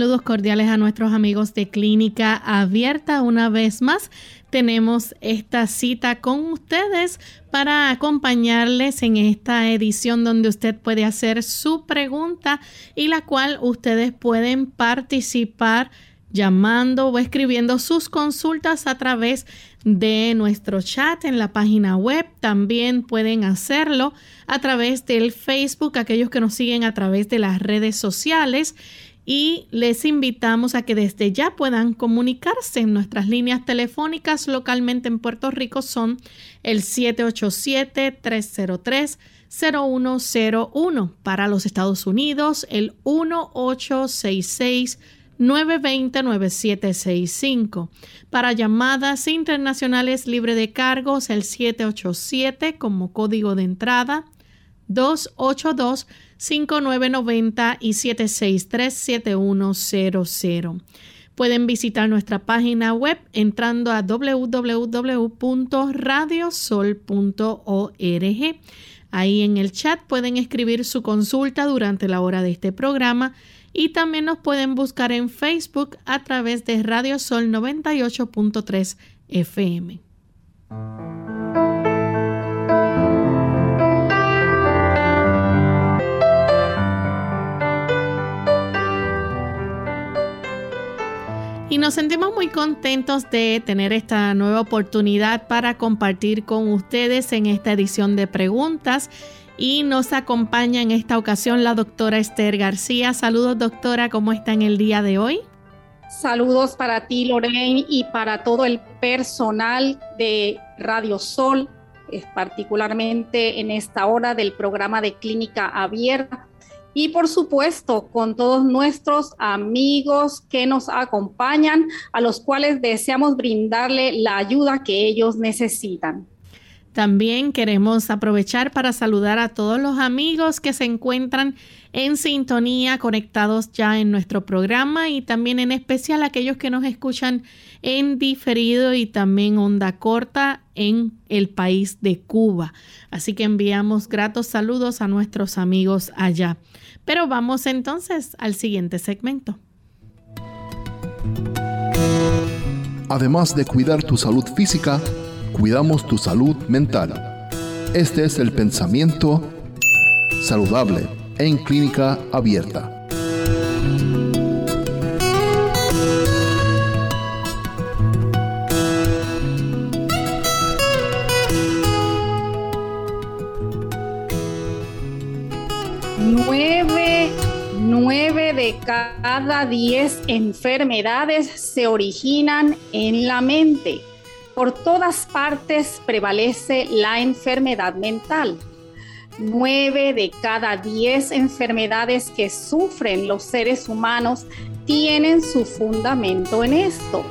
Saludos cordiales a nuestros amigos de Clínica Abierta. Una vez más, tenemos esta cita con ustedes para acompañarles en esta edición donde usted puede hacer su pregunta y la cual ustedes pueden participar llamando o escribiendo sus consultas a través de nuestro chat en la página web. También pueden hacerlo a través del Facebook, aquellos que nos siguen a través de las redes sociales y les invitamos a que desde ya puedan comunicarse. Nuestras líneas telefónicas localmente en Puerto Rico son el 787-303-0101. Para los Estados Unidos, el 1866 920-9765. Para llamadas internacionales libre de cargos, el 787 como código de entrada, 282 5990 y 763-7100. Pueden visitar nuestra página web entrando a www.radiosol.org. Ahí en el chat pueden escribir su consulta durante la hora de este programa y también nos pueden buscar en Facebook a través de Radio Sol 98.3 FM. Y nos sentimos muy contentos de tener esta nueva oportunidad para compartir con ustedes en esta edición de preguntas. Y nos acompaña en esta ocasión la doctora Esther García. Saludos doctora, ¿cómo está en el día de hoy? Saludos para ti Lorraine y para todo el personal de Radio Sol, particularmente en esta hora del programa de Clínica Abierta y por supuesto con todos nuestros amigos que nos acompañan, a los cuales deseamos brindarle la ayuda que ellos necesitan. También queremos aprovechar para saludar a todos los amigos que se encuentran en sintonía, conectados ya en nuestro programa y también en especial aquellos que nos escuchan en diferido y también onda corta en el país de Cuba. Así que enviamos gratos saludos a nuestros amigos allá. Pero vamos entonces al siguiente segmento. Además de cuidar tu salud física, cuidamos tu salud mental. Este es el pensamiento saludable en clínica abierta. 9 de cada 10 enfermedades se originan en la mente. Por todas partes prevalece la enfermedad mental. 9 de cada 10 enfermedades que sufren los seres humanos tienen su fundamento en esto.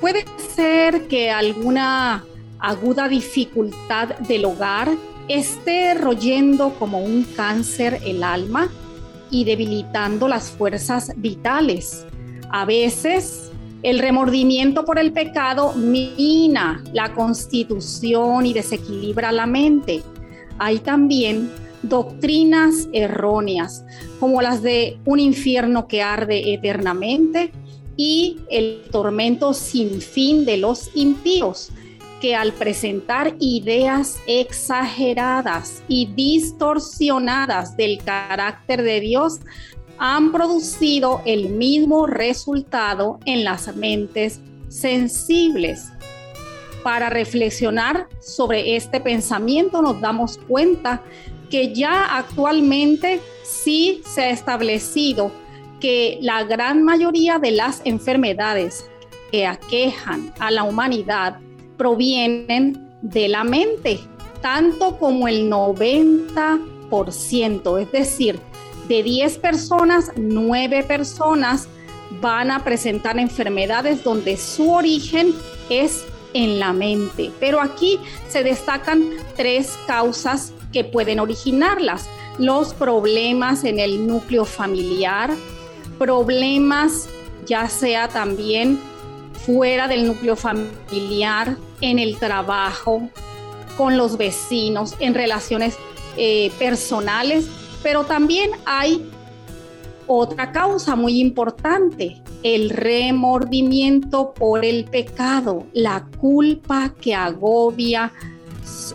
Puede ser que alguna aguda dificultad del hogar esté royendo como un cáncer el alma y debilitando las fuerzas vitales. A veces el remordimiento por el pecado mina la constitución y desequilibra la mente. Hay también doctrinas erróneas, como las de un infierno que arde eternamente y el tormento sin fin de los impíos, que al presentar ideas exageradas y distorsionadas del carácter de Dios, han producido el mismo resultado en las mentes sensibles. Para reflexionar sobre este pensamiento nos damos cuenta que ya actualmente sí se ha establecido que la gran mayoría de las enfermedades que aquejan a la humanidad provienen de la mente, tanto como el 90%, es decir, de 10 personas, 9 personas van a presentar enfermedades donde su origen es en la mente. Pero aquí se destacan tres causas que pueden originarlas. Los problemas en el núcleo familiar, problemas ya sea también fuera del núcleo familiar, en el trabajo, con los vecinos, en relaciones eh, personales, pero también hay otra causa muy importante, el remordimiento por el pecado, la culpa que agobia,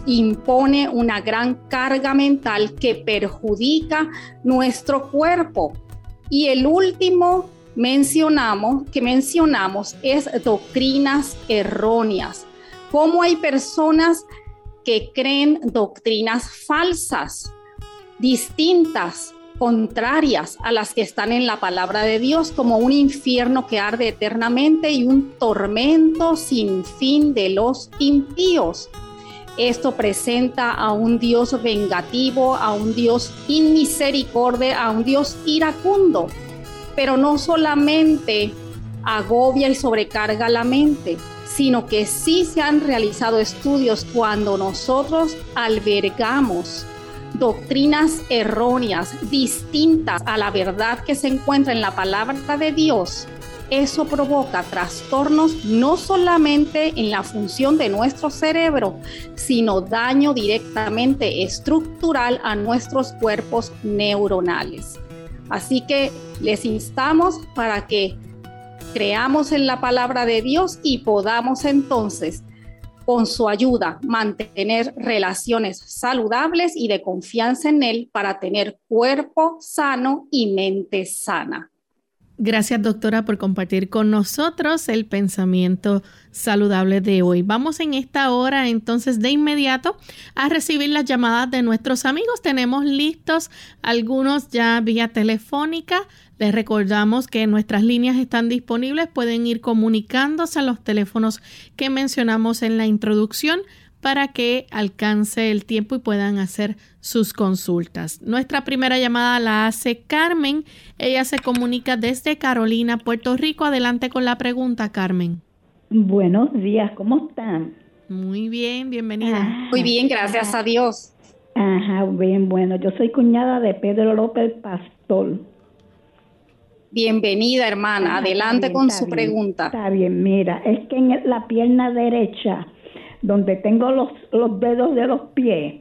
impone una gran carga mental que perjudica nuestro cuerpo. Y el último mencionamos que mencionamos es doctrinas erróneas. Cómo hay personas que creen doctrinas falsas, distintas, contrarias a las que están en la palabra de Dios, como un infierno que arde eternamente y un tormento sin fin de los impíos. Esto presenta a un Dios vengativo, a un Dios inmisericordia, a un Dios iracundo. Pero no solamente agobia y sobrecarga la mente, sino que sí se han realizado estudios cuando nosotros albergamos doctrinas erróneas, distintas a la verdad que se encuentra en la palabra de Dios, eso provoca trastornos no solamente en la función de nuestro cerebro, sino daño directamente estructural a nuestros cuerpos neuronales. Así que les instamos para que creamos en la palabra de Dios y podamos entonces con su ayuda, mantener relaciones saludables y de confianza en Él para tener cuerpo sano y mente sana. Gracias doctora por compartir con nosotros el pensamiento saludable de hoy. Vamos en esta hora entonces de inmediato a recibir las llamadas de nuestros amigos. Tenemos listos algunos ya vía telefónica. Les recordamos que nuestras líneas están disponibles. Pueden ir comunicándose a los teléfonos que mencionamos en la introducción para que alcance el tiempo y puedan hacer sus consultas. Nuestra primera llamada la hace Carmen. Ella se comunica desde Carolina, Puerto Rico. Adelante con la pregunta, Carmen. Buenos días, ¿cómo están? Muy bien, bienvenida. Muy bien, gracias a Dios. Ajá, bien, bueno, yo soy cuñada de Pedro López Pastor. Bienvenida, hermana. Adelante con su pregunta. Está bien, mira, es que en la pierna derecha donde tengo los, los dedos de los pies,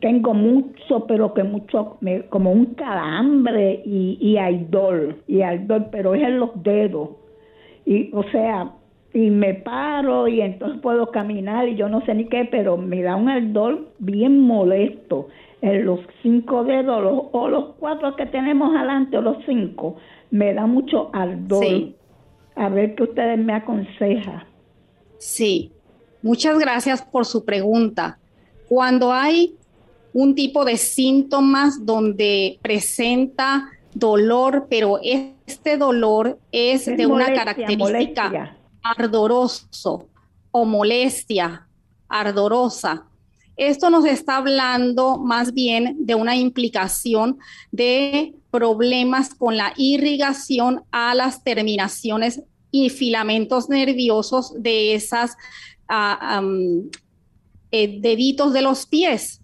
tengo mucho, pero que mucho, como un calambre y, y ardor, y ardor, pero es en los dedos. Y, o sea, y me paro y entonces puedo caminar y yo no sé ni qué, pero me da un ardor bien molesto en los cinco dedos o los cuatro que tenemos adelante o los cinco, me da mucho ardor. A ver qué ustedes me aconsejan. Sí, Muchas gracias por su pregunta. Cuando hay un tipo de síntomas donde presenta dolor, pero este dolor es, de una característica ardoroso o molestia ardorosa. Esto nos está hablando más bien de una implicación de problemas con la irrigación a las terminaciones y filamentos nerviosos de esas eh, deditos de los pies.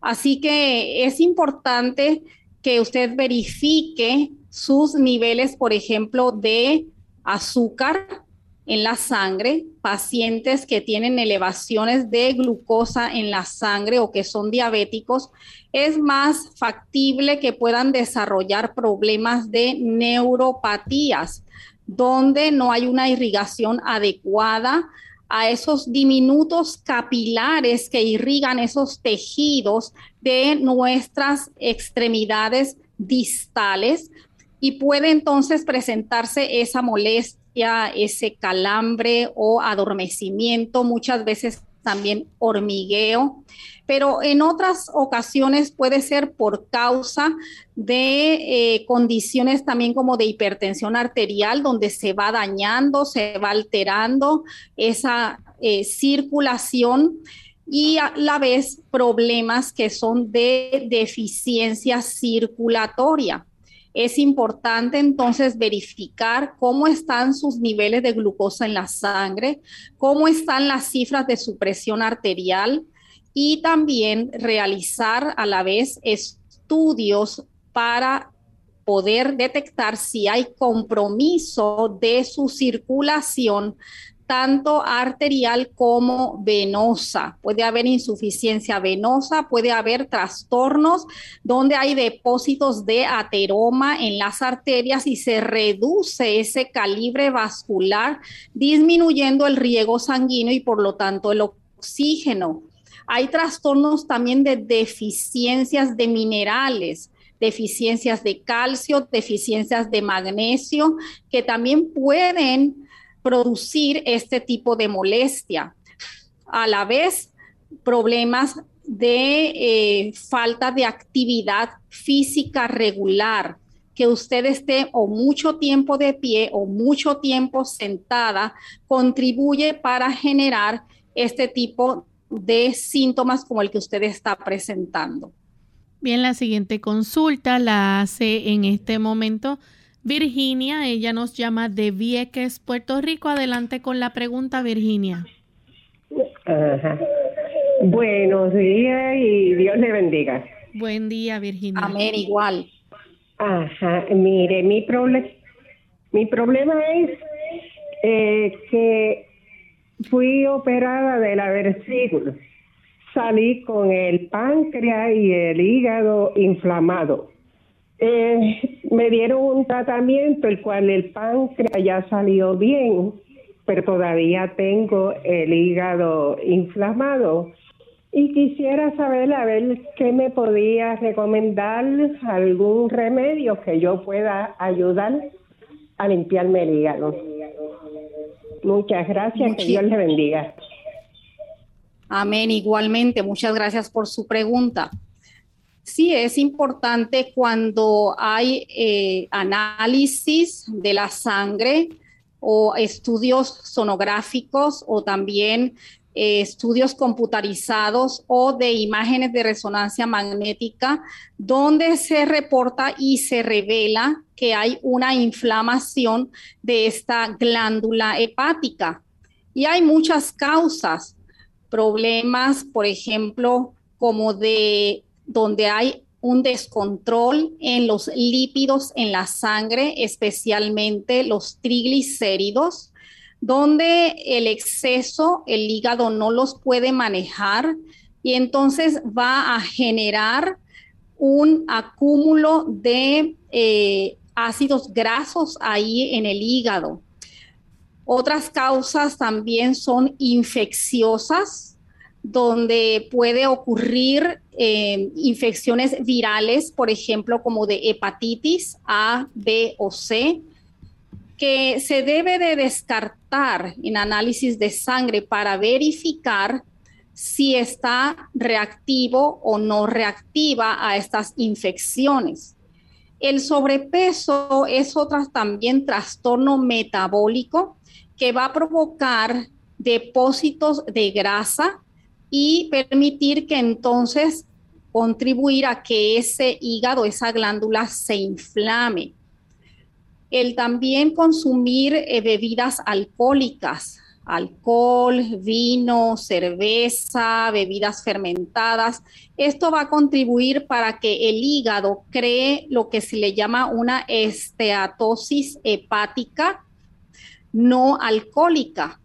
Así que es importante que usted verifique sus niveles, por ejemplo, de azúcar en la sangre, pacientes que tienen elevaciones de glucosa en la sangre o que son diabéticos, es más factible que puedan desarrollar problemas de neuropatías, donde no hay una irrigación adecuada a esos diminutos capilares que irrigan esos tejidos de nuestras extremidades distales y puede entonces presentarse esa molestia, ese calambre o adormecimiento muchas veces también hormigueo, pero en otras ocasiones puede ser por causa de eh, condiciones también como de hipertensión arterial, donde se va dañando, se va alterando esa eh, circulación y a la vez problemas que son de deficiencia circulatoria. Es importante entonces verificar cómo están sus niveles de glucosa en la sangre, cómo están las cifras de su presión arterial y también realizar a la vez estudios para poder detectar si hay compromiso de su circulación tanto arterial como venosa. Puede haber insuficiencia venosa, puede haber trastornos donde hay depósitos de ateroma en las arterias y se reduce ese calibre vascular, disminuyendo el riego sanguíneo y por lo tanto el oxígeno. Hay trastornos también de deficiencias de minerales deficiencias de calcio, deficiencias de magnesio, que también pueden producir este tipo de molestia. A la vez, problemas de eh, falta de actividad física regular, que usted esté o mucho tiempo de pie o mucho tiempo sentada, contribuye para generar este tipo de síntomas como el que usted está presentando. Bien, la siguiente consulta la hace en este momento Virginia, ella nos llama de Vieques, Puerto Rico. Adelante con la pregunta, Virginia. Ajá. Buenos días y Dios le bendiga. Buen día, Virginia. Amén, igual. Ajá, mire, mi, problema mi problema es eh, que fui operada de la vesícula. Salí con el páncreas y el hígado inflamado. Eh, me dieron un tratamiento el cual el páncreas ya salió bien, pero todavía tengo el hígado inflamado. Y quisiera saber a ver qué me podía recomendar, algún remedio que yo pueda ayudar a limpiarme el hígado. Muchas gracias, que Dios le bendiga. Amén, igualmente. Muchas gracias por su pregunta. Sí, es importante cuando hay eh, análisis de la sangre o estudios sonográficos o también eh, estudios computarizados o de imágenes de resonancia magnética donde se reporta y se revela que hay una inflamación de esta glándula hepática. Y hay muchas causas, problemas, por ejemplo, como de donde hay un descontrol en los lípidos en la sangre, especialmente los triglicéridos, donde el exceso, el hígado no los puede manejar y entonces va a generar un acúmulo de eh, ácidos grasos ahí en el hígado. Otras causas también son infecciosas, donde puede ocurrir eh, infecciones virales, por ejemplo, como de hepatitis A, B o C, que se debe de descartar en análisis de sangre para verificar si está reactivo o no reactiva a estas infecciones. El sobrepeso es otro también trastorno metabólico que va a provocar depósitos de grasa y permitir que entonces contribuir a que ese hígado, esa glándula se inflame. El también consumir eh, bebidas alcohólicas, alcohol, vino, cerveza, bebidas fermentadas. Esto va a contribuir para que el hígado cree lo que se le llama una esteatosis hepática no alcohólica.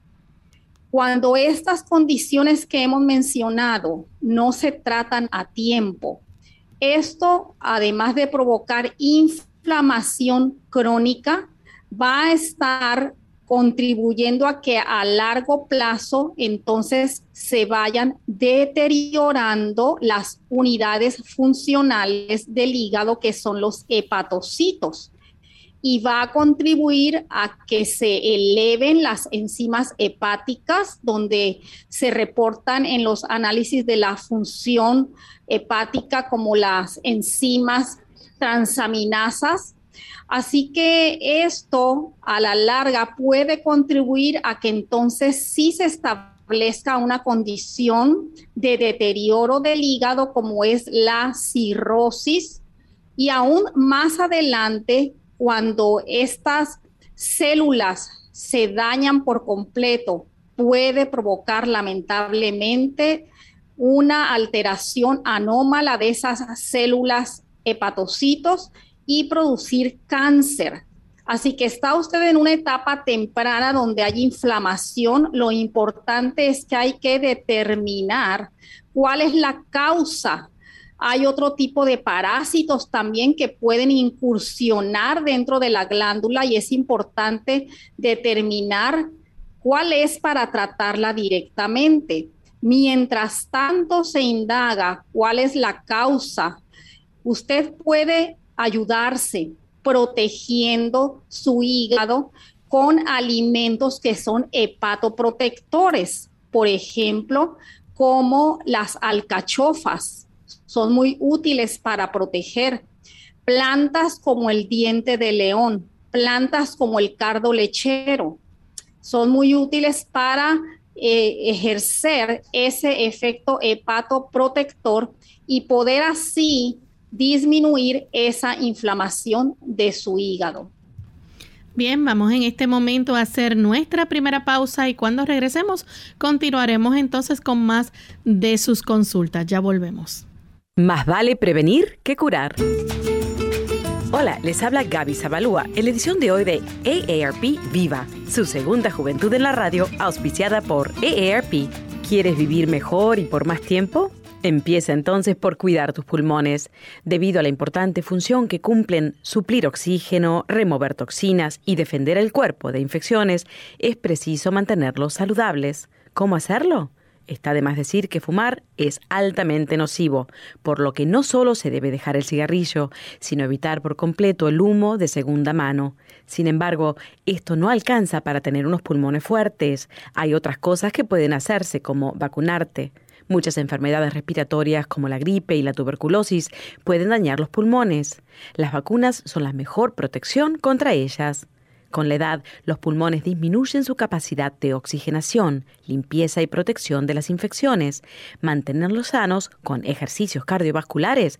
Cuando estas condiciones que hemos mencionado no se tratan a tiempo, esto, además de provocar inflamación crónica, va a estar contribuyendo a que a largo plazo entonces se vayan deteriorando las unidades funcionales del hígado que son los hepatocitos. Y va a contribuir a que se eleven las enzimas hepáticas, donde se reportan en los análisis de la función hepática como las enzimas transaminasas. Así que esto a la larga puede contribuir a que entonces sí se establezca una condición de deterioro del hígado como es la cirrosis y aún más adelante cuando estas células se dañan por completo, puede provocar lamentablemente una alteración anómala de esas células hepatocitos y producir cáncer. Así que está usted en una etapa temprana donde hay inflamación. Lo importante es que hay que determinar cuál es la causa hay otro tipo de parásitos también que pueden incursionar dentro de la glándula y es importante determinar cuál es para tratarla directamente. Mientras tanto se indaga cuál es la causa, usted puede ayudarse protegiendo su hígado con alimentos que son hepatoprotectores, por ejemplo, como las alcachofas son muy útiles para proteger. Plantas como el diente de león, plantas como el cardo lechero, son muy útiles para eh, ejercer ese efecto hepatoprotector y poder así disminuir esa inflamación de su hígado. Bien, vamos en este momento a hacer nuestra primera pausa y cuando regresemos continuaremos entonces con más de sus consultas. Ya volvemos. Más vale prevenir que curar. Hola, les habla Gaby Zabalúa en la edición de hoy de AARP Viva, su segunda juventud en la radio, auspiciada por AARP. ¿Quieres vivir mejor y por más tiempo? Empieza entonces por cuidar tus pulmones. Debido a la importante función que cumplen suplir oxígeno, remover toxinas y defender el cuerpo de infecciones, es preciso mantenerlos saludables. ¿Cómo hacerlo? Está de más decir que fumar es altamente nocivo, por lo que no solo se debe dejar el cigarrillo, sino evitar por completo el humo de segunda mano. Sin embargo, esto no alcanza para tener unos pulmones fuertes. Hay otras cosas que pueden hacerse, como vacunarte. Muchas enfermedades respiratorias como la gripe y la tuberculosis pueden dañar los pulmones. Las vacunas son la mejor protección contra ellas. Con la edad, los pulmones disminuyen su capacidad de oxigenación, limpieza y protección de las infecciones. Mantenerlos sanos con ejercicios cardiovasculares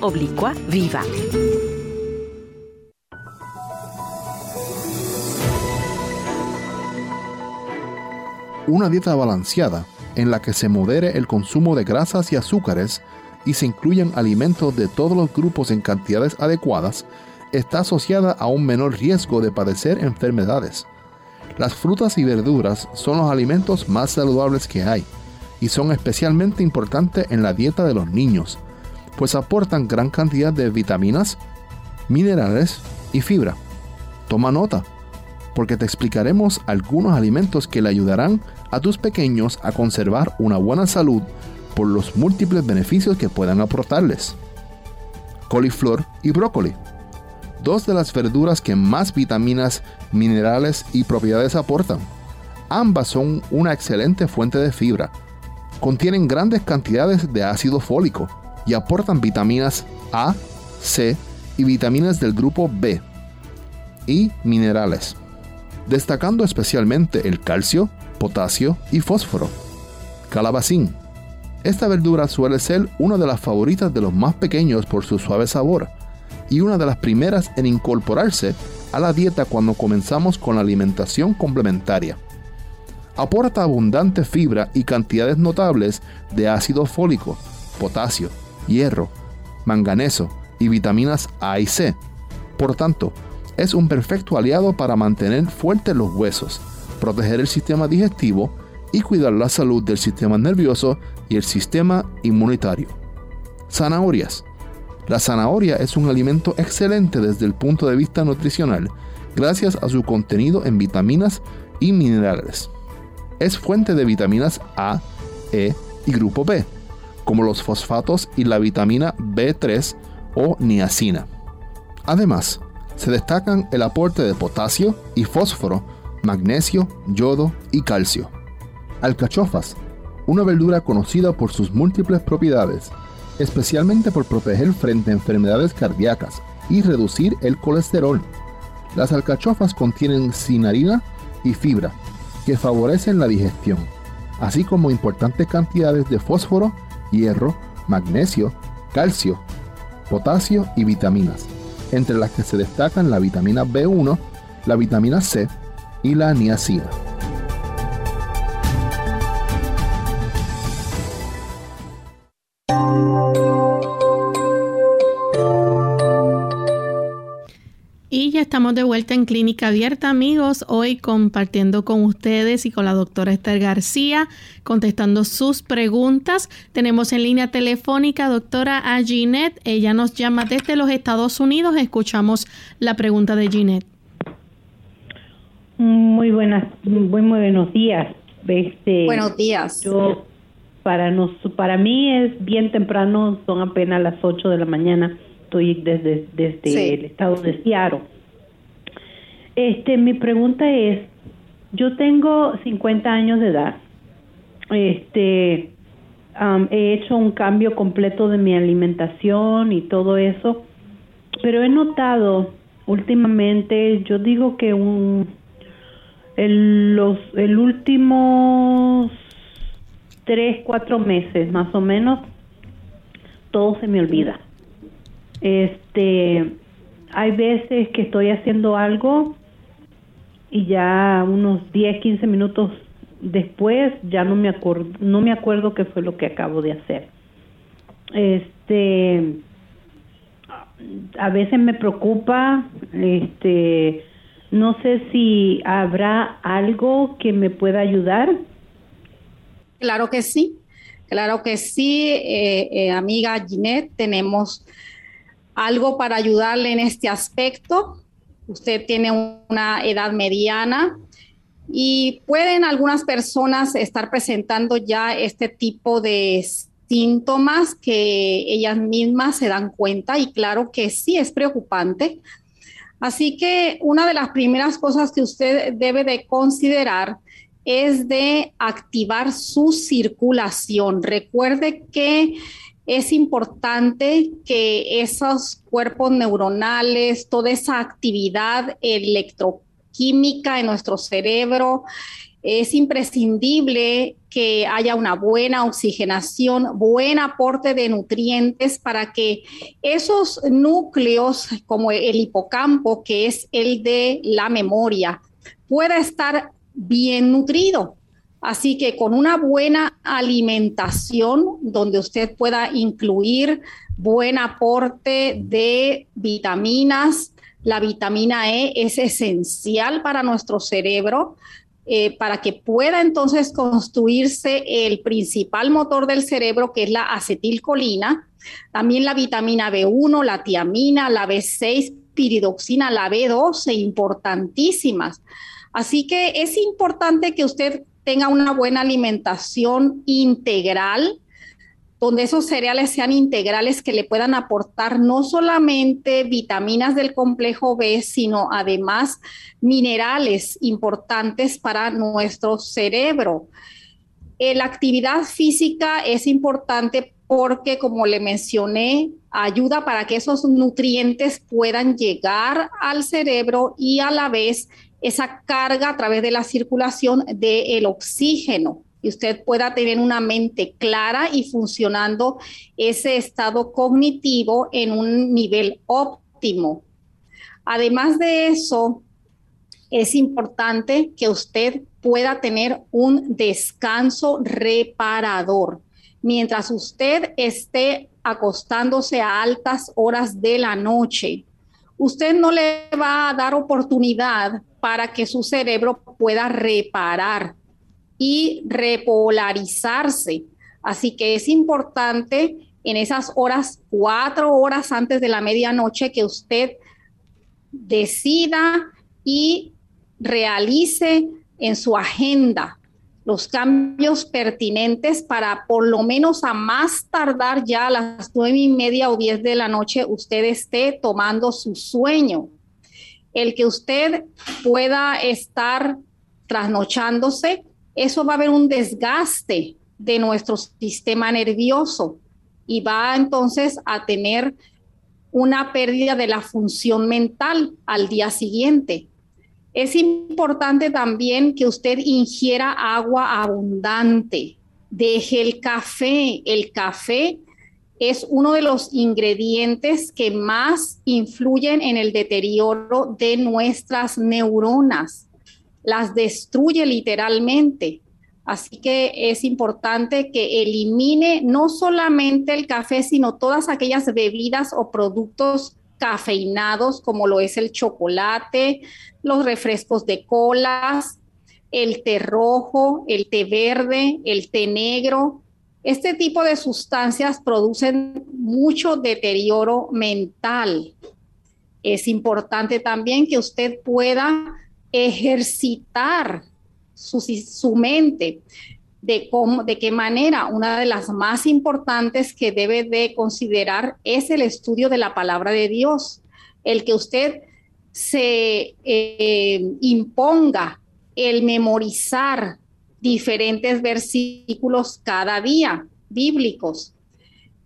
oblicua viva. una dieta balanceada en la que se modere el consumo de grasas y azúcares y se incluyan alimentos de todos los grupos en cantidades adecuadas, está asociada a un menor riesgo de padecer enfermedades. Las frutas y verduras son los alimentos más saludables que hay y son especialmente importantes en la dieta de los niños, pues aportan gran cantidad de vitaminas, minerales y fibra. Toma nota porque te explicaremos algunos alimentos que le ayudarán a tus pequeños a conservar una buena salud por los múltiples beneficios que puedan aportarles. Coliflor y brócoli. Dos de las verduras que más vitaminas, minerales y propiedades aportan. Ambas son una excelente fuente de fibra. Contienen grandes cantidades de ácido fólico y aportan vitaminas A, C y vitaminas del grupo B y minerales destacando especialmente el calcio, potasio y fósforo. Calabacín. Esta verdura suele ser una de las favoritas de los más pequeños por su suave sabor y una de las primeras en incorporarse a la dieta cuando comenzamos con la alimentación complementaria. Aporta abundante fibra y cantidades notables de ácido fólico, potasio, hierro, manganeso y vitaminas A y C. Por tanto, Es un perfecto aliado para mantener fuertes los huesos, proteger el sistema digestivo y cuidar la salud del sistema nervioso y el sistema inmunitario. Zanahorias. La zanahoria es un alimento excelente desde el punto de vista nutricional, gracias a su contenido en vitaminas y minerales. Es fuente de vitaminas A, E y grupo B, como los fosfatos y la vitamina B3 o niacina. Además, se destacan el aporte de potasio y fósforo, magnesio, yodo y calcio. Alcachofas, una verdura conocida por sus múltiples propiedades, especialmente por proteger frente a enfermedades cardíacas y reducir el colesterol. Las alcachofas contienen cinarina y fibra, que favorecen la digestión, así como importantes cantidades de fósforo, hierro, magnesio, calcio, potasio y vitaminas, entre las que se destacan la vitamina B1, la vitamina C y la niacina. Estamos de vuelta en Clínica Abierta, amigos. Hoy compartiendo con ustedes y con la doctora Esther García, contestando sus preguntas. Tenemos en línea telefónica doctora a Ginette. Ella nos llama desde los Estados Unidos. Escuchamos la pregunta de Ginette. Muy buenas, muy, muy buenos días. Este, buenos días. Yo, para, nos, para mí es bien temprano, son apenas las 8 de la mañana. Estoy desde, desde el estado de Seattle este, mi pregunta es, yo tengo 50 años de edad. Este, he hecho un cambio completo de mi alimentación y todo eso, pero he notado últimamente, yo digo que un el, los el últimos tres cuatro meses más o menos todo se me olvida. Este, hay veces que estoy haciendo algo y ya unos 10, 15 minutos después ya no me acuerdo no me acuerdo qué fue lo que acabo de hacer. Este a veces me preocupa este no sé si habrá algo que me pueda ayudar. Claro que sí, claro que sí, eh, eh, amiga Ginette, tenemos algo para ayudarle en este aspecto usted tiene una edad mediana y pueden algunas personas estar presentando ya este tipo de síntomas que ellas mismas se dan cuenta y claro que sí es preocupante. Así que una de las primeras cosas que usted debe de considerar es de activar su circulación. Recuerde que es importante que esos cuerpos neuronales, toda esa actividad electroquímica en nuestro cerebro, es imprescindible que haya una buena oxigenación, buen aporte de nutrientes para que esos núcleos como el hipocampo, que es el de la memoria, pueda estar bien nutrido. Así que con una buena alimentación donde usted pueda incluir buen aporte de vitaminas, la vitamina E es esencial para nuestro cerebro. Eh, para que pueda entonces construirse el principal motor del cerebro, que es la acetilcolina, también la vitamina B1, la tiamina, la B6, piridoxina, la B12, importantísimas. Así que es importante que usted tenga una buena alimentación integral, donde esos cereales sean integrales que le puedan aportar no solamente vitaminas del complejo B, sino además minerales importantes para nuestro cerebro. Eh, la actividad física es importante porque, como le mencioné, ayuda para que esos nutrientes puedan llegar al cerebro y a la vez esa carga a través de la circulación del oxígeno y usted pueda tener una mente clara y funcionando ese estado cognitivo en un nivel óptimo. Además de eso, es importante que usted pueda tener un descanso reparador. Mientras usted esté acostándose a altas horas de la noche, usted no le va a dar oportunidad para que su cerebro pueda reparar y repolarizarse. Así que es importante en esas horas, cuatro horas antes de la medianoche, que usted decida y realice en su agenda los cambios pertinentes para por lo menos a más tardar ya a las nueve y media o diez de la noche usted esté tomando su sueño. El que usted pueda estar trasnochándose, eso va a haber un desgaste de nuestro sistema nervioso y va entonces a tener una pérdida de la función mental al día siguiente. Es importante también que usted ingiera agua abundante. Deje el café. El café es uno de los ingredientes que más influyen en el deterioro de nuestras neuronas. Las destruye literalmente. Así que es importante que elimine no solamente el café, sino todas aquellas bebidas o productos cafeinados como lo es el chocolate, los refrescos de colas, el té rojo, el té verde, el té negro. Este tipo de sustancias producen mucho deterioro mental. Es importante también que usted pueda ejercitar su, mente de cómo, de qué manera. Una de las más importantes que debe de considerar es el estudio de la palabra de Dios, el que usted se eh, imponga el memorizar diferentes versículos cada día bíblicos.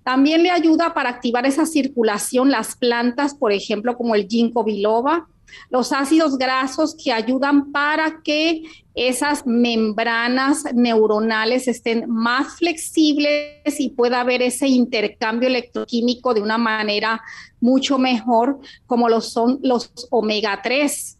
También le ayuda para activar esa circulación las plantas, por ejemplo, como el ginkgo biloba, los ácidos grasos que ayudan para que esas membranas neuronales estén más flexibles y pueda haber ese intercambio electroquímico de una manera mucho mejor, como lo son los omega 3.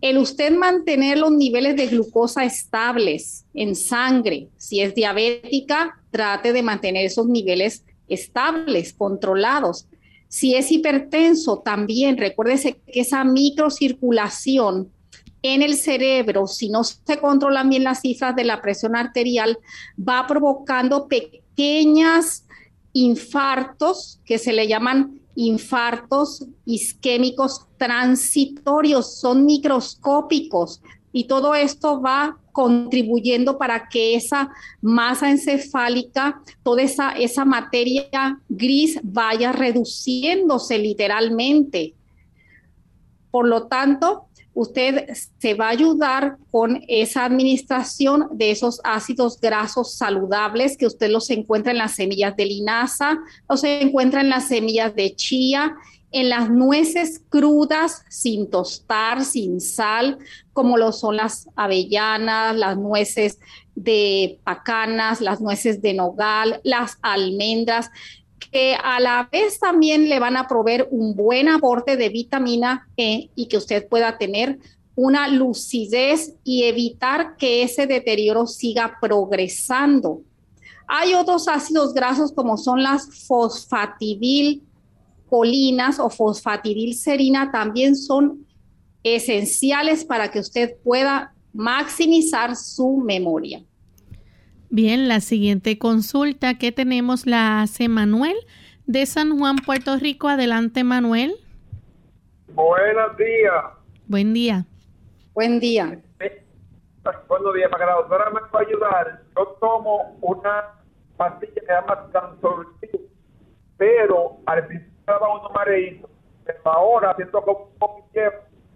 El usted mantener los niveles de glucosa estables en sangre, si es diabética, trate de mantener esos niveles estables, controlados. Si es hipertenso, también recuérdese que esa microcirculación en el cerebro, si no se controlan bien las cifras de la presión arterial, va provocando pequeñas infartos que se le llaman infartos isquémicos transitorios, son microscópicos y todo esto va contribuyendo para que esa masa encefálica, toda esa, esa materia gris vaya reduciéndose literalmente. Por lo tanto, usted se va a ayudar con esa administración de esos ácidos grasos saludables que usted los encuentra en las semillas de linaza, los encuentra en las semillas de chía en las nueces crudas, sin tostar, sin sal, como lo son las avellanas, las nueces de pacanas, las nueces de nogal, las almendras, que a la vez también le van a proveer un buen aporte de vitamina E y que usted pueda tener una lucidez y evitar que ese deterioro siga progresando. Hay otros ácidos grasos como son las fosfatidil colinas o fosfatidilcerina también son esenciales para que usted pueda maximizar su memoria. Bien, la siguiente consulta que tenemos la hace Manuel de San Juan, Puerto Rico. Adelante, Manuel. Buenos días. Buen día. Buen día. Buenos días, para que la doctora me pueda ayudar. Yo tomo una pastilla que se llama Tansolid, pero al principio daba unos mareitos, pero ahora siento como un poquito,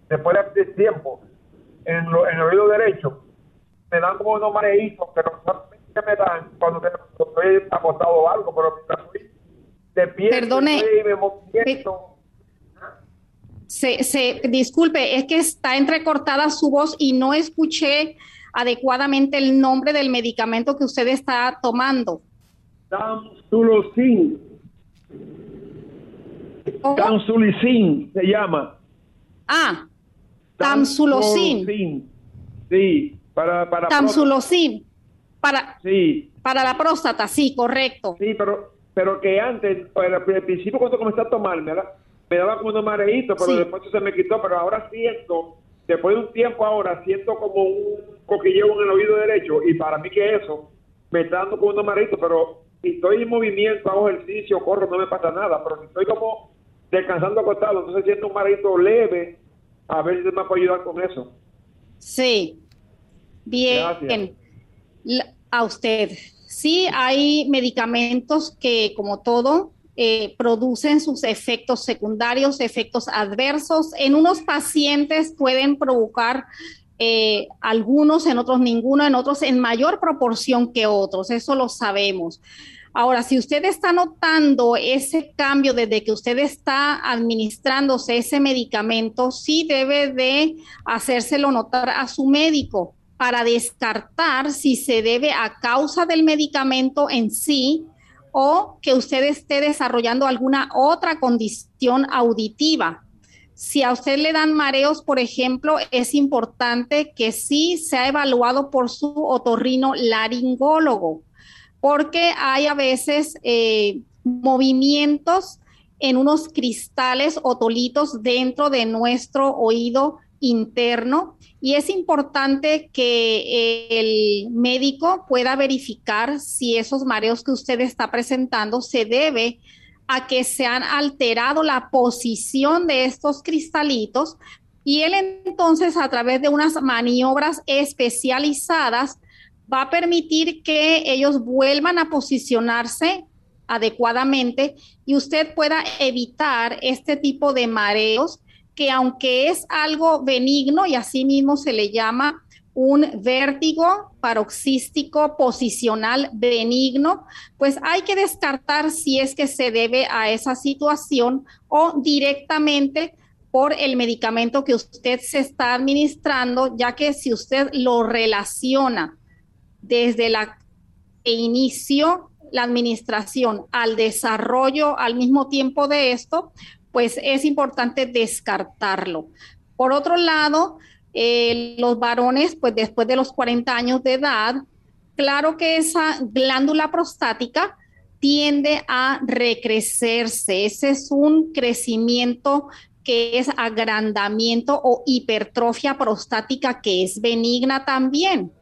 después de tiempo, en, lo, en el oído derecho, me dan como unos mareitos, pero me dan cuando, te, estoy acostado o algo, pero mientras estoy de pie, Perdone. me Se, se, disculpe, es que está entrecortada su voz y no escuché adecuadamente el nombre del medicamento que usted está tomando. Tamsulosin. Tamsulicin se llama. Ah, tamsulosin. Sí, para para Tamsulosin. Para Sí. Para la próstata, sí, correcto. Sí, pero pero que antes, al principio cuando comencé a tomármela, me daba como un mareíto, pero después se me quitó, pero ahora siento, después de un tiempo ahora, siento como un coquilleo en el oído derecho y para mí que eso me está dando como un mareíto, pero si estoy en movimiento, hago ejercicio, corro, no me pasa nada, pero si estoy como descansando acostado, entonces siento un mareíto leve, a ver si me puede ayudar con eso. Sí, bien, a usted. Sí, hay medicamentos que, como todo, eh, producen sus efectos secundarios, efectos adversos. En unos pacientes pueden provocar eh, algunos, en otros ninguno, en otros en mayor proporción que otros, eso lo sabemos. Ahora, si usted está notando ese cambio desde que usted está administrándose ese medicamento, sí debe de hacérselo notar a su médico para descartar si se debe a causa del medicamento en sí o que usted esté desarrollando alguna otra condición auditiva. Si a usted le dan mareos, por ejemplo, es importante que sí sea evaluado por su otorrino laringólogo, porque hay a veces eh, movimientos en unos cristales o tolitos dentro de nuestro oído interno y es importante que el médico pueda verificar si esos mareos que usted está presentando se debe a que se han alterado la posición de estos cristalitos y él entonces a través de unas maniobras especializadas va a permitir que ellos vuelvan a posicionarse adecuadamente y usted pueda evitar este tipo de mareos que aunque es algo benigno y así mismo se le llama un vértigo paroxístico posicional benigno, pues hay que descartar si es que se debe a esa situación o directamente por el medicamento que usted se está administrando, ya que si usted lo relaciona desde la inicio la administración al desarrollo al mismo tiempo de esto, pues es importante descartarlo. Por otro lado, eh, los varones, pues después de los 40 años de edad, claro que esa glándula prostática tiende a recrecerse. Ese es un crecimiento que es agrandamiento o hipertrofia prostática que es benigna también.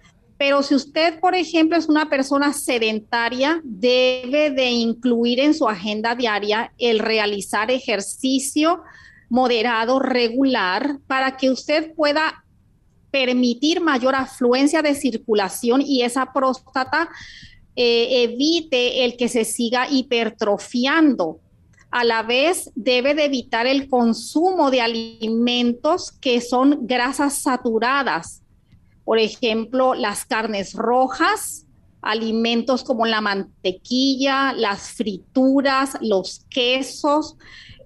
Pero si usted, por ejemplo, es una persona sedentaria, debe de incluir en su agenda diaria el realizar ejercicio moderado, regular, para que usted pueda permitir mayor afluencia de circulación y esa próstata eh, evite el que se siga hipertrofiando. A la vez debe de evitar el consumo de alimentos que son grasas saturadas por ejemplo, las carnes rojas, alimentos como la mantequilla, las frituras, los quesos,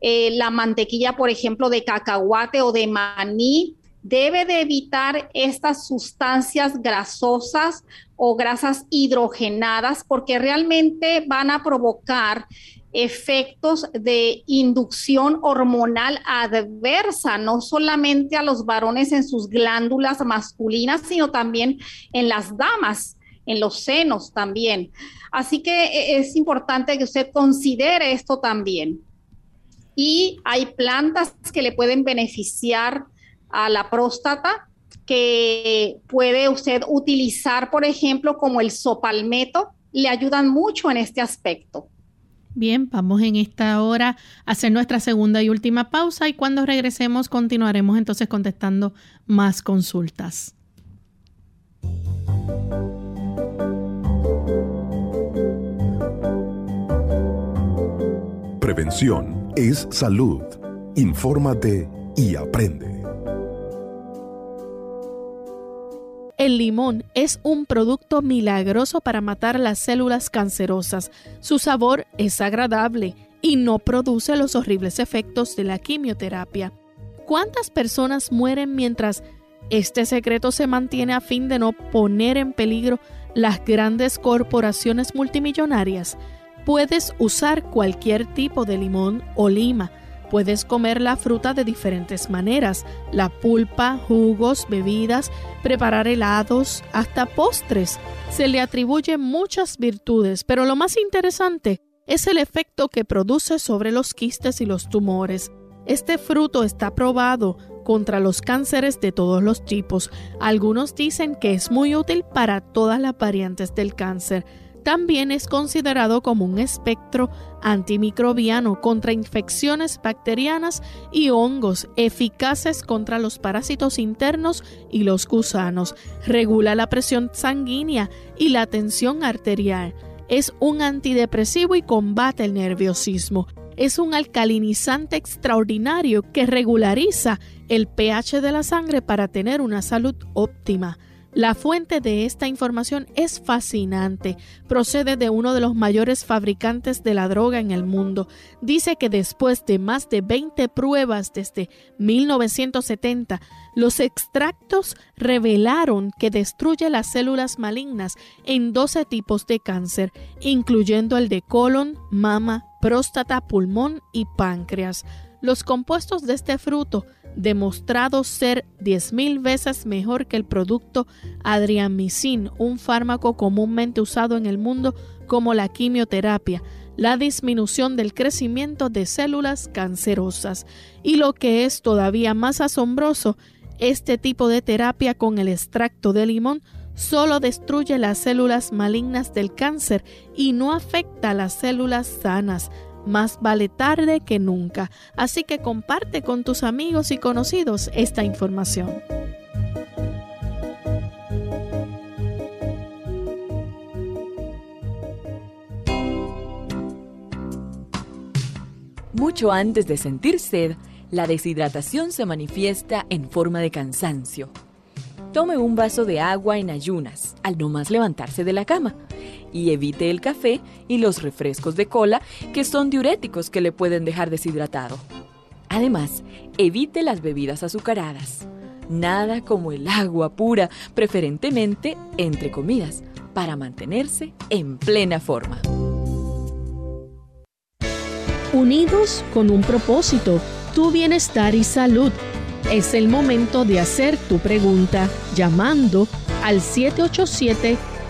eh, la mantequilla, por ejemplo, de cacahuate o de maní, debe de evitar estas sustancias grasosas o grasas hidrogenadas porque realmente van a provocar efectos de inducción hormonal adversa, no solamente a los varones en sus glándulas masculinas, sino también en las damas, en los senos también. Así que eh, es importante que usted considere esto también. Y hay plantas que le pueden beneficiar a la próstata que puede usted utilizar, por ejemplo, como el sopalmeto, le ayudan mucho en este aspecto. Bien, vamos en esta hora a hacer nuestra segunda y última pausa y cuando regresemos continuaremos entonces contestando más consultas. Prevención es salud. Infórmate y aprende. El limón es un producto milagroso para matar las células cancerosas. Su sabor es agradable y no produce los horribles efectos de la quimioterapia. ¿Cuántas personas mueren mientras este secreto se mantiene a fin de no poner en peligro las grandes corporaciones multimillonarias? Puedes usar cualquier tipo de limón o lima Puedes comer la fruta de diferentes maneras, la pulpa, jugos, bebidas, preparar helados, hasta postres. Se le atribuyen muchas virtudes, pero lo más interesante es el efecto que produce sobre los quistes y los tumores. Este fruto está probado contra los cánceres de todos los tipos. Algunos dicen que es muy útil para todas las variantes del cáncer. También es considerado como un espectro antimicrobiano contra infecciones bacterianas y hongos eficaces contra los parásitos internos y los gusanos. Regula la presión sanguínea y la tensión arterial. Es un antidepresivo y combate el nerviosismo. Es un alcalinizante extraordinario que regulariza el pH de la sangre para tener una salud óptima. La fuente de esta información es fascinante. Procede de uno de los mayores fabricantes de la droga en el mundo. Dice que después de más de 20 pruebas desde 1970, los extractos revelaron que destruye las células malignas en 12 tipos de cáncer, incluyendo el de colon, mama, próstata, pulmón y páncreas. Los compuestos de este fruto demostrado ser 10.000 veces mejor que el producto adriamicin, un fármaco comúnmente usado en el mundo como la quimioterapia, la disminución del crecimiento de células cancerosas. Y lo que es todavía más asombroso, este tipo de terapia con el extracto de limón solo destruye las células malignas del cáncer y no afecta a las células sanas, más vale tarde que nunca, así que comparte con tus amigos y conocidos esta información. Mucho antes de sentir sed, la deshidratación se manifiesta en forma de cansancio. Tome un vaso de agua en ayunas al no más levantarse de la cama y evite el café y los refrescos de cola que son diuréticos que le pueden dejar deshidratado. Además, evite las bebidas azucaradas. Nada como el agua pura, preferentemente entre comidas, para mantenerse en plena forma. Unidos con un propósito, tu bienestar y salud. Es el momento de hacer tu pregunta llamando al 787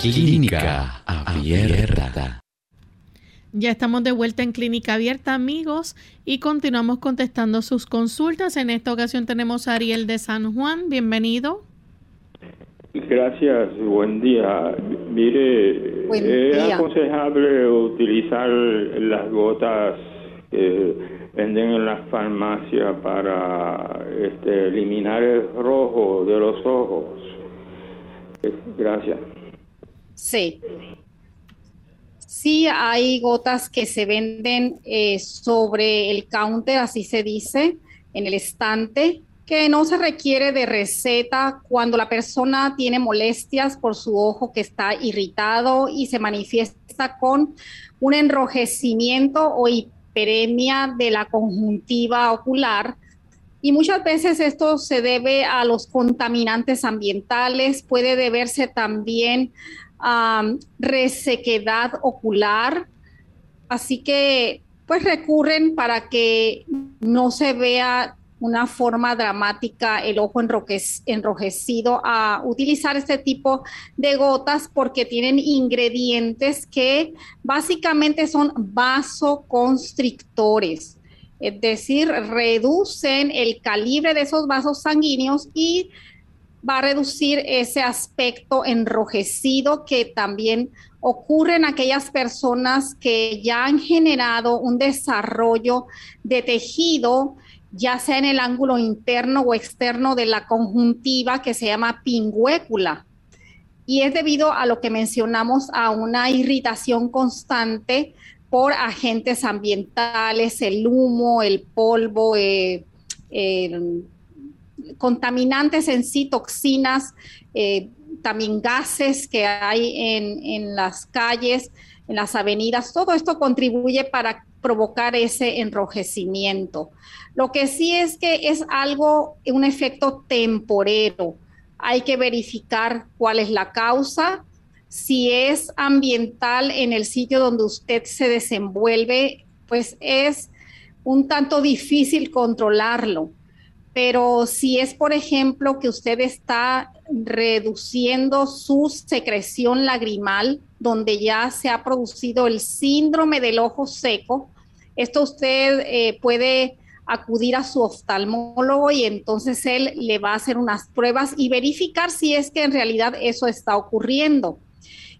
Clínica Abierta. Ya estamos de vuelta en Clínica Abierta, amigos, y continuamos contestando sus consultas. En esta ocasión tenemos a Ariel de San Juan. Bienvenido. Gracias, buen día. Mire, es aconsejable utilizar las gotas que venden en las farmacias para este, eliminar el rojo de los ojos. Gracias. Sí. Sí hay gotas que se venden eh, sobre el counter, así se dice, en el estante, que no se requiere de receta cuando la persona tiene molestias por su ojo que está irritado y se manifiesta con un enrojecimiento o hiperemia de la conjuntiva ocular. Y muchas veces esto se debe a los contaminantes ambientales, puede deberse también resequedad ocular. Así que pues recurren para que no se vea una forma dramática el ojo enrojecido a utilizar este tipo de gotas porque tienen ingredientes que básicamente son vasoconstrictores, es decir, reducen el calibre de esos vasos sanguíneos y va a reducir ese aspecto enrojecido que también ocurre en aquellas personas que ya han generado un desarrollo de tejido, ya sea en el ángulo interno o externo de la conjuntiva que se llama pingüécula. Y es debido a lo que mencionamos, a una irritación constante por agentes ambientales, el humo, el polvo, eh, contaminantes en sí, toxinas, eh, también gases que hay en, las calles, en las avenidas, todo esto contribuye para provocar ese enrojecimiento. Lo que sí es que es algo, un efecto temporero. Hay que verificar cuál es la causa, si es ambiental en el sitio donde usted se desenvuelve, pues es un tanto difícil controlarlo. Pero si es, por ejemplo, que usted está reduciendo su secreción lagrimal, donde ya se ha producido el síndrome del ojo seco, esto usted eh, puede acudir a su oftalmólogo y entonces él le va a hacer unas pruebas y verificar si es que en realidad eso está ocurriendo.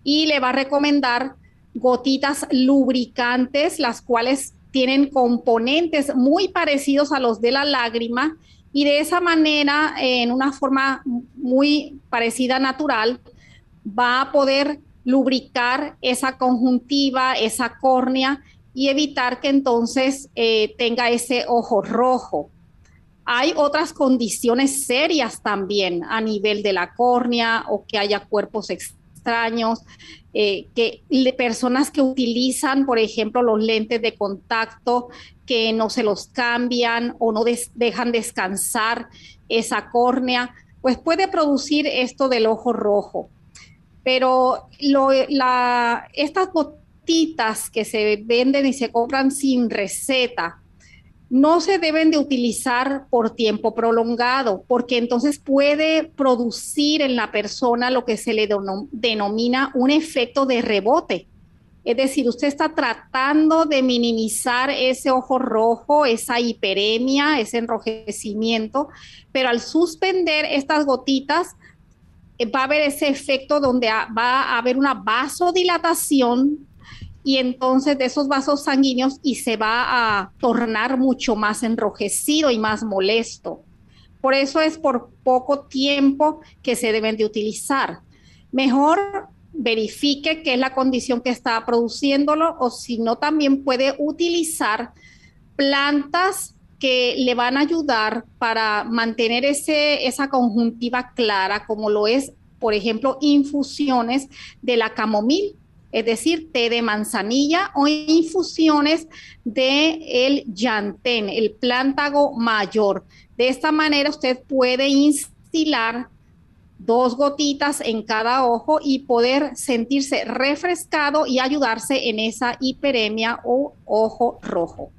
Y le va a recomendar gotitas lubricantes, las cuales tienen componentes muy parecidos a los de la lágrima y de esa manera, en una forma muy parecida natural, va a poder lubricar esa conjuntiva, esa córnea y evitar que entonces eh, tenga ese ojo rojo. Hay otras condiciones serias también a nivel de la córnea o que haya cuerpos eh, que personas que utilizan, por ejemplo, los lentes de contacto, que no se los cambian o no dejan descansar esa córnea, pues puede producir esto del ojo rojo. Pero estas gotitas que se venden y se compran sin receta, no se deben de utilizar por tiempo prolongado, porque entonces puede producir en la persona lo que se le denomina un efecto de rebote. Es decir, usted está tratando de minimizar ese ojo rojo, esa hiperemia, ese enrojecimiento, pero al suspender estas gotitas, eh, va a haber ese efecto donde va a haber una vasodilatación y entonces de esos vasos sanguíneos y se va a tornar mucho más enrojecido y más molesto. Por eso es por poco tiempo que se deben de utilizar. Mejor verifique qué es la condición que está produciéndolo o si no también puede utilizar plantas que le van a ayudar para mantener ese, esa conjuntiva clara, como lo es, por ejemplo, infusiones de la camomil es decir, té de manzanilla o infusiones de el llantén, el plántago mayor. De esta manera usted puede instilar dos gotitas en cada ojo y poder sentirse refrescado y ayudarse en esa hiperemia o ojo rojo.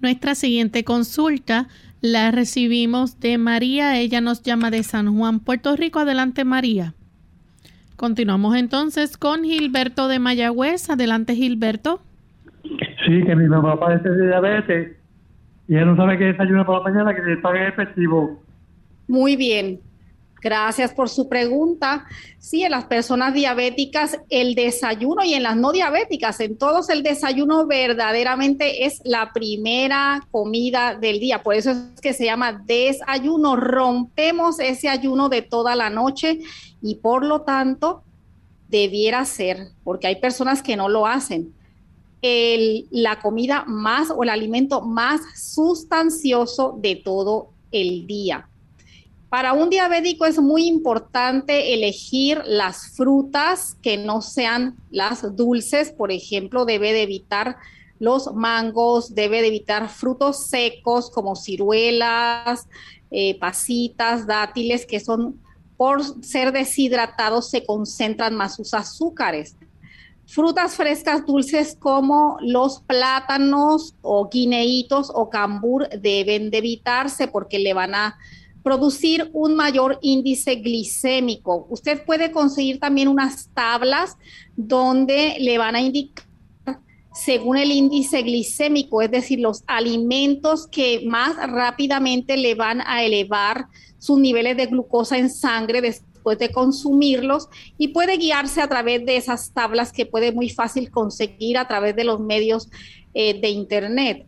Nuestra siguiente consulta la recibimos de María. Ella nos llama de San Juan, Puerto Rico. Adelante, María. Continuamos entonces con Gilberto de Mayagüez. Adelante, Gilberto. Sí, que mi mamá padece de diabetes y ella no sabe qué desayuno por la mañana, que está bien efectivo. Muy bien. Gracias por su pregunta. Sí, en las personas diabéticas el desayuno y en las no diabéticas, en todos el desayuno verdaderamente es la primera comida del día. Por eso es que se llama desayuno. Rompemos ese ayuno de toda la noche y por lo tanto debiera ser, porque hay personas que no lo hacen, la comida más o el alimento más sustancioso de todo el día. Para un diabético es muy importante elegir las frutas que no sean las dulces, por ejemplo, debe de evitar los mangos, debe de evitar frutos secos como ciruelas, eh, pasitas, dátiles, que son por ser deshidratados se concentran más sus azúcares. Frutas frescas dulces como los plátanos o guineitos o cambur deben de evitarse porque le van a producir un mayor índice glicémico. Usted puede conseguir también unas tablas donde le van a indicar según el índice glicémico, es decir, los alimentos que más rápidamente le van a elevar sus niveles de glucosa en sangre después de consumirlos y puede guiarse a través de esas tablas que puede muy fácil conseguir a través de los medios eh, de Internet,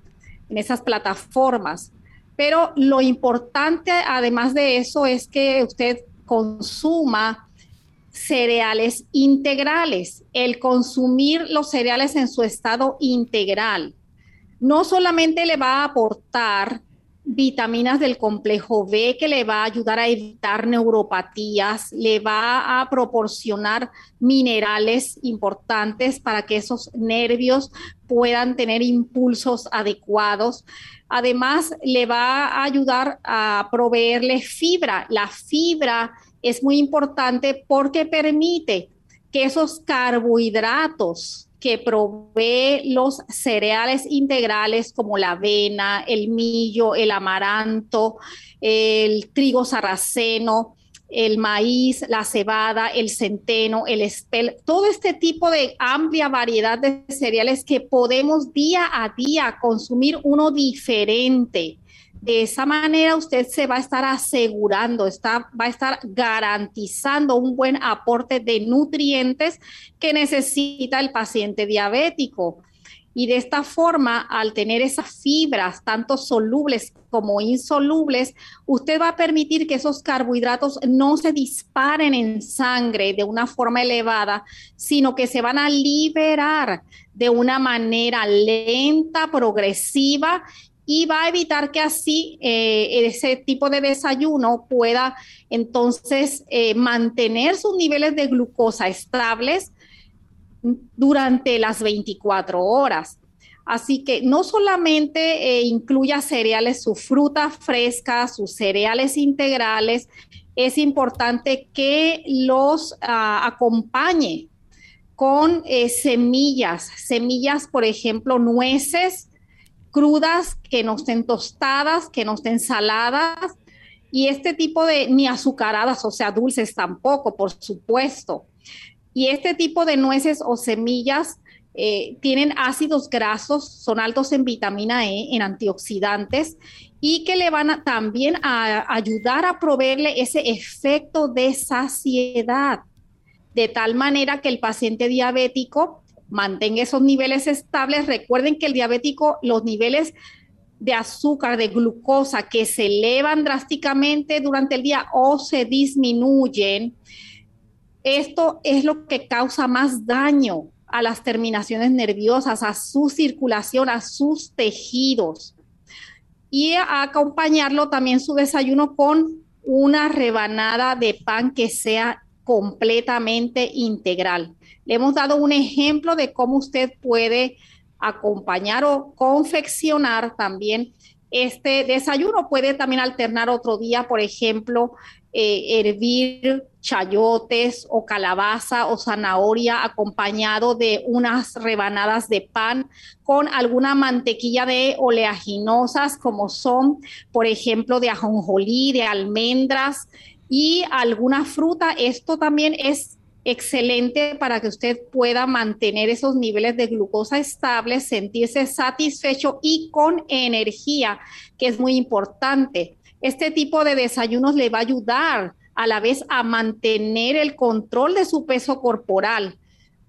en esas plataformas. Pero lo importante, además de eso, es que usted consuma cereales integrales, el consumir los cereales en su estado integral. No solamente le va a aportar vitaminas del complejo B que le va a ayudar a evitar neuropatías, le va a proporcionar minerales importantes para que esos nervios puedan tener impulsos adecuados. Además, le va a ayudar a proveerle fibra. La fibra es muy importante porque permite que esos carbohidratos que provee los cereales integrales como la avena, el millo, el amaranto, el trigo sarraceno, el maíz, la cebada, el centeno, el espel, todo este tipo de amplia variedad de cereales que podemos día a día consumir uno diferente. De esa manera usted se va a estar asegurando, está, va a estar garantizando un buen aporte de nutrientes que necesita el paciente diabético. Y de esta forma, al tener esas fibras, tanto solubles como insolubles, usted va a permitir que esos carbohidratos no se disparen en sangre de una forma elevada, sino que se van a liberar de una manera lenta, progresiva y va a evitar que así eh, ese tipo de desayuno pueda entonces eh, mantener sus niveles de glucosa estables durante las 24 horas. Así que no solamente eh, incluya cereales, su fruta fresca, sus cereales integrales, es importante que los ah, acompañe con semillas, semillas, por ejemplo, nueces, crudas, que no estén tostadas, que no estén saladas y este tipo de ni azucaradas, o sea, dulces tampoco, por supuesto. Y este tipo de nueces o semillas eh, tienen ácidos grasos, son altos en vitamina E, en antioxidantes y que le van a, también a ayudar a proveerle ese efecto de saciedad, de tal manera que el paciente diabético mantenga esos niveles estables. Recuerden que el diabético, los niveles de azúcar, de glucosa que se elevan drásticamente durante el día o se disminuyen, esto es lo que causa más daño a las terminaciones nerviosas, a su circulación, a sus tejidos. Y acompañarlo también su desayuno con una rebanada de pan que sea completamente integral. Le hemos dado un ejemplo de cómo usted puede acompañar o confeccionar también este desayuno. Puede también alternar otro día, por ejemplo, eh, hervir chayotes o calabaza o zanahoria acompañado de unas rebanadas de pan con alguna mantequilla de oleaginosas como son, por ejemplo, de ajonjolí, de almendras y alguna fruta. Esto también es excelente para que usted pueda mantener esos niveles de glucosa estables, sentirse satisfecho y con energía, que es muy importante. Este tipo de desayunos le va a ayudar a la vez a mantener el control de su peso corporal,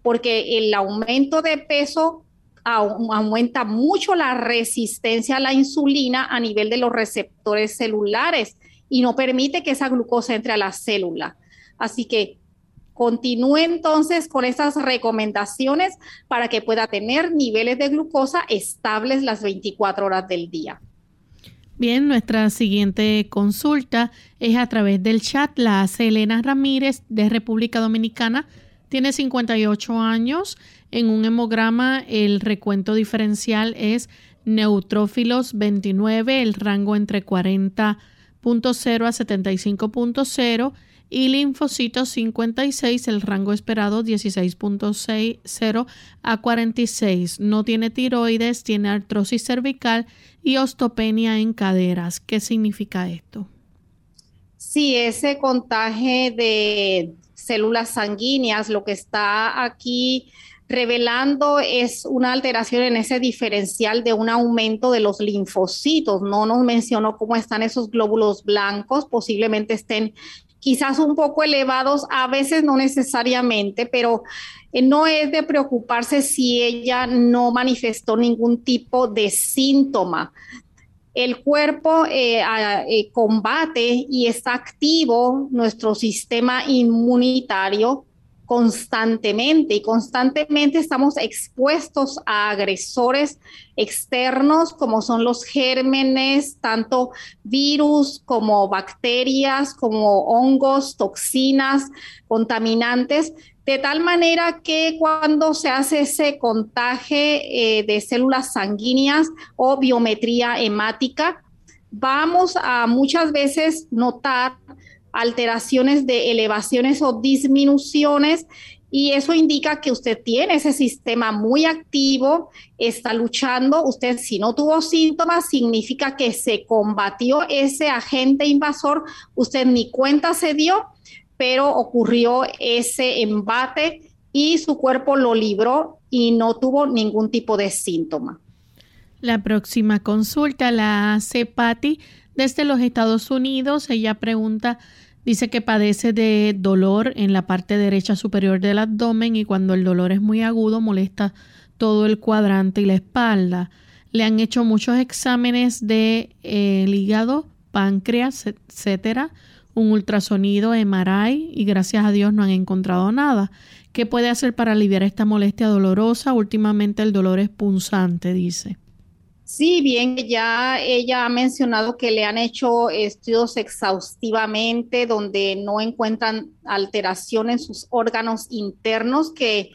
porque el aumento de peso aumenta mucho la resistencia a la insulina a nivel de los receptores celulares y no permite que esa glucosa entre a la célula. Así que continúe entonces con esas recomendaciones para que pueda tener niveles de glucosa estables las 24 horas del día. Bien, nuestra siguiente consulta es a través del chat. La hace Elena Ramírez de República Dominicana. Tiene 58 años. En un hemograma el recuento diferencial es neutrófilos 29, el rango entre 40.0 a 75.0 y linfocitos 56, el rango esperado 16.60 a 46. No tiene tiroides, tiene artrosis cervical y ostopenia en caderas. ¿Qué significa esto? Sí, ese contagio de células sanguíneas, lo que está aquí revelando es una alteración en ese diferencial de un aumento de los linfocitos. No nos mencionó cómo están esos glóbulos blancos, posiblemente estén quizás un poco elevados, a veces no necesariamente, pero eh, no es de preocuparse si ella no manifestó ningún tipo de síntoma. El cuerpo eh, eh, combate y está activo nuestro sistema inmunitario constantemente y constantemente estamos expuestos a agresores externos como son los gérmenes, tanto virus como bacterias, como hongos, toxinas, contaminantes, de tal manera que cuando se hace ese contaje eh, de células sanguíneas o biometría hemática, vamos a muchas veces notar alteraciones de elevaciones o disminuciones y eso indica que usted tiene ese sistema muy activo, está luchando. Usted si no tuvo síntomas, significa que se combatió ese agente invasor, usted ni cuenta se dio, pero ocurrió ese embate y su cuerpo lo libró y no tuvo ningún tipo de síntoma. La próxima consulta la hace Patty desde los Estados Unidos. Ella pregunta Dice que padece de dolor en la parte derecha superior del abdomen y cuando el dolor es muy agudo molesta todo el cuadrante y la espalda. Le han hecho muchos exámenes de eh, hígado, páncreas, etcétera, un ultrasonido, MRI y gracias a Dios no han encontrado nada. ¿Qué puede hacer para aliviar esta molestia dolorosa? Últimamente el dolor es punzante, dice. Sí, bien, ya ella ha mencionado que le han hecho estudios exhaustivamente donde no encuentran alteración en sus órganos internos que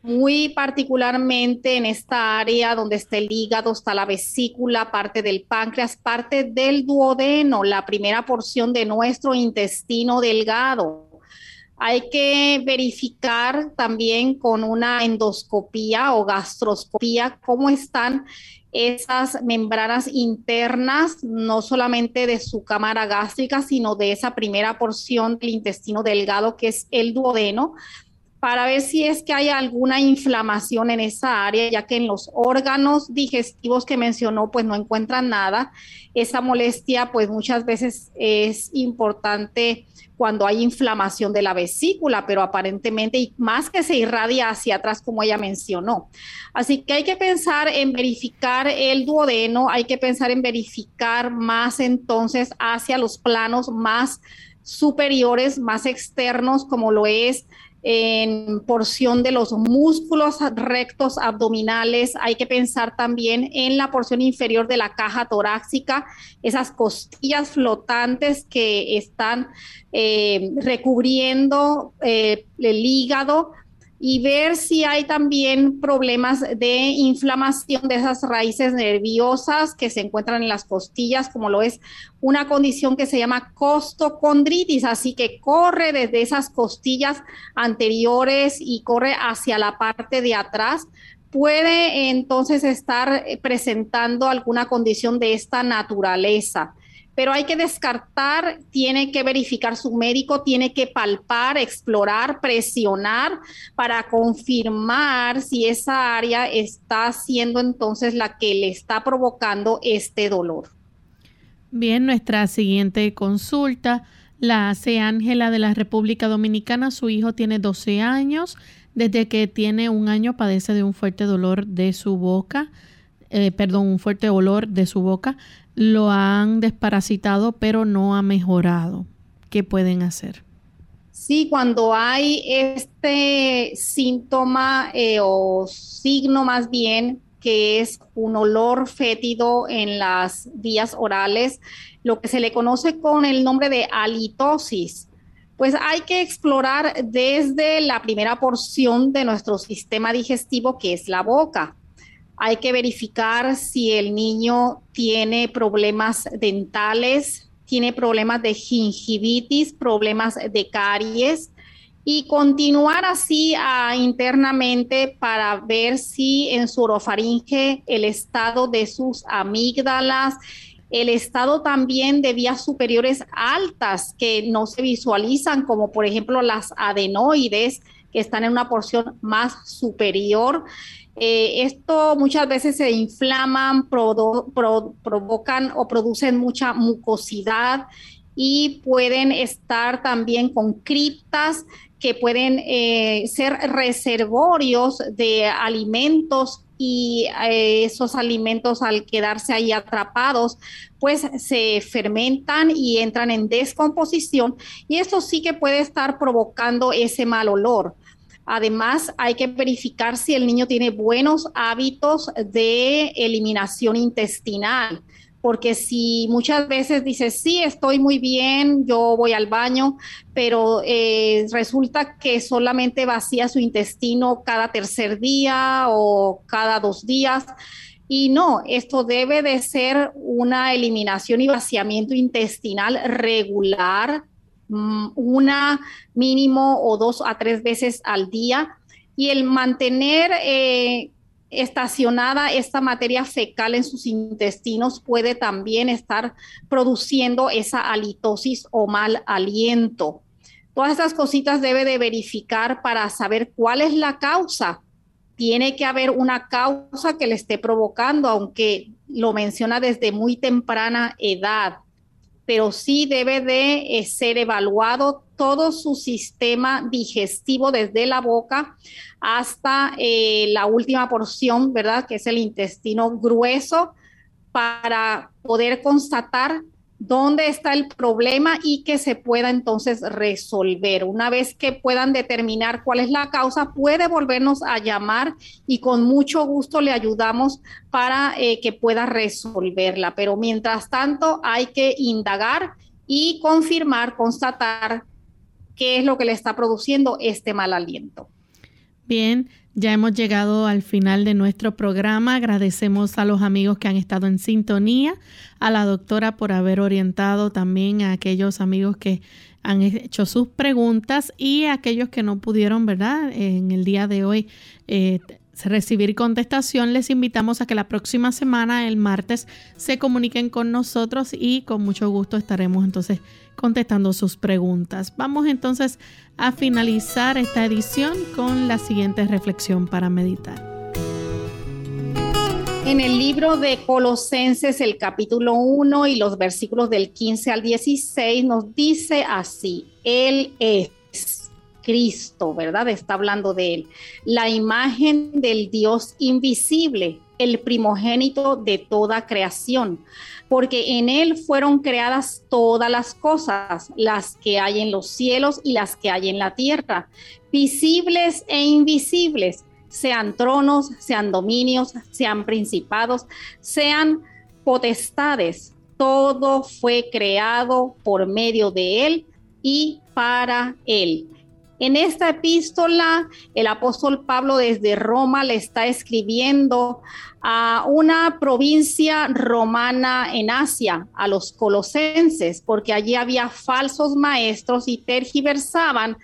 muy particularmente en esta área donde está el hígado, está la vesícula, parte del páncreas, parte del duodeno, la primera porción de nuestro intestino delgado. Hay que verificar también con una endoscopía o gastroscopía cómo están esas membranas internas, no solamente de su cámara gástrica, sino de esa primera porción del intestino delgado que es el duodeno, para ver si es que hay alguna inflamación en esa área, ya que en los órganos digestivos que mencionó, pues no encuentran nada. Esa molestia, pues muchas veces es importante cuando hay inflamación de la vesícula, pero aparentemente más que se irradia hacia atrás como ella mencionó. Así que hay que pensar en verificar el duodeno, hay que pensar en verificar más entonces hacia los planos más superiores, más externos, como lo es en porción de los músculos rectos abdominales. Hay que pensar también en la porción inferior de la caja torácica, esas costillas flotantes que están eh, recubriendo eh, el hígado y ver si hay también problemas de inflamación de esas raíces nerviosas que se encuentran en las costillas, como lo es una condición que se llama costocondritis, así que corre desde esas costillas anteriores y corre hacia la parte de atrás. Puede entonces estar presentando alguna condición de esta naturaleza pero hay que descartar, tiene que verificar su médico, tiene que palpar, explorar, presionar para confirmar si esa área está siendo entonces la que le está provocando este dolor. Bien, nuestra siguiente consulta la hace Ángela de la República Dominicana. Su hijo tiene 12 años. Desde que tiene un año padece de un fuerte dolor de su boca, eh, perdón, un fuerte olor de su boca lo han desparasitado, pero no ha mejorado. ¿Qué pueden hacer? Sí, cuando hay este síntoma eh, o signo más bien que es un olor fétido en las vías orales, lo que se le conoce con el nombre de halitosis, pues hay que explorar desde la primera porción de nuestro sistema digestivo, que es la boca. Hay que verificar si el niño tiene problemas dentales, tiene problemas de gingivitis, problemas de caries y continuar así ah, internamente para ver si en su orofaringe el estado de sus amígdalas, el estado también de vías superiores altas que no se visualizan, como por ejemplo las adenoides, que están en una porción más superior. Eh, esto muchas veces se inflaman, provocan o producen mucha mucosidad y pueden estar también con criptas que pueden eh, ser reservorios de alimentos y eh, esos alimentos al quedarse ahí atrapados, pues se fermentan y entran en descomposición y esto sí que puede estar provocando ese mal olor. Además, hay que verificar si el niño tiene buenos hábitos de eliminación intestinal, porque si muchas veces dice, sí, estoy muy bien, yo voy al baño, pero eh, resulta que solamente vacía su intestino cada tercer día o cada dos días. Y no, esto debe de ser una eliminación y vaciamiento intestinal regular, una mínimo o dos a tres veces al día. Y el mantener eh, estacionada esta materia fecal en sus intestinos puede también estar produciendo esa halitosis o mal aliento. Todas estas cositas debe de verificar para saber cuál es la causa tiene que haber una causa que le esté provocando, aunque lo menciona desde muy temprana edad, pero sí debe de eh, ser evaluado todo su sistema digestivo desde la boca hasta eh, la última porción, ¿verdad? Que es el intestino grueso, para poder constatar dónde está el problema y que se pueda entonces resolver. Una vez que puedan determinar cuál es la causa, puede volvernos a llamar y con mucho gusto le ayudamos para eh, que pueda resolverla. Pero mientras tanto hay que indagar y confirmar, constatar qué es lo que le está produciendo este mal aliento. Bien, ya hemos llegado al final de nuestro programa. Agradecemos a los amigos que han estado en sintonía, a la doctora por haber orientado también a aquellos amigos que han hecho sus preguntas y a aquellos que no pudieron, ¿verdad? En el día de hoy eh, recibir contestación, les invitamos a que la próxima semana, el martes, se comuniquen con nosotros y con mucho gusto estaremos entonces contestando sus preguntas. Vamos entonces a finalizar esta edición con la siguiente reflexión para meditar. En el libro de Colosenses, el capítulo 1 y los versículos del 15 al 16 nos dice así, Él es Cristo, ¿verdad? Está hablando de Él. La imagen del Dios invisible, el primogénito de toda creación, porque en Él fueron creadas todas las cosas, las que hay en los cielos y las que hay en la tierra, visibles e invisibles, sean tronos, sean dominios, sean principados, sean potestades. Todo fue creado por medio de Él y para Él. En esta epístola, el apóstol Pablo desde Roma le está escribiendo a una provincia romana en Asia, a los colosenses, porque allí había falsos maestros y tergiversaban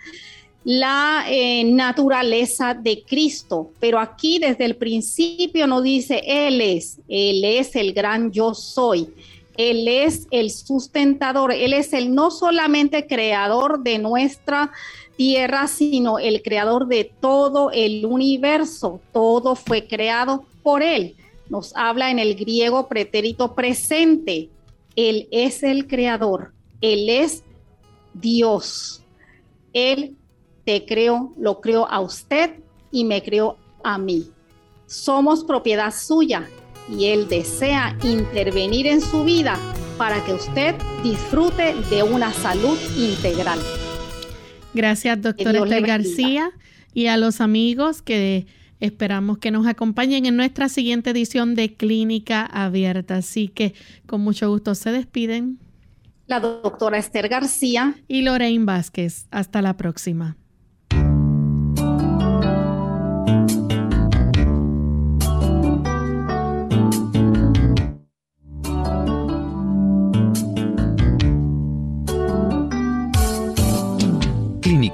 la eh, naturaleza de Cristo. Pero aquí desde el principio nos dice, Él es, Él es el gran yo soy. Él es el sustentador, Él es el no solamente creador de nuestra tierra, sino el creador de todo el universo. Todo fue creado por Él. Nos habla en el griego pretérito presente. Él es el creador. Él es Dios. Él te creó, lo creó a usted y me creó a mí. Somos propiedad suya y Él desea intervenir en su vida para que usted disfrute de una salud integral. Gracias, doctora Esther García, y a los amigos que esperamos que nos acompañen en nuestra siguiente edición de Clínica Abierta. Así que con mucho gusto se despiden. La doctora Esther García y Lorraine Vázquez. Hasta la próxima.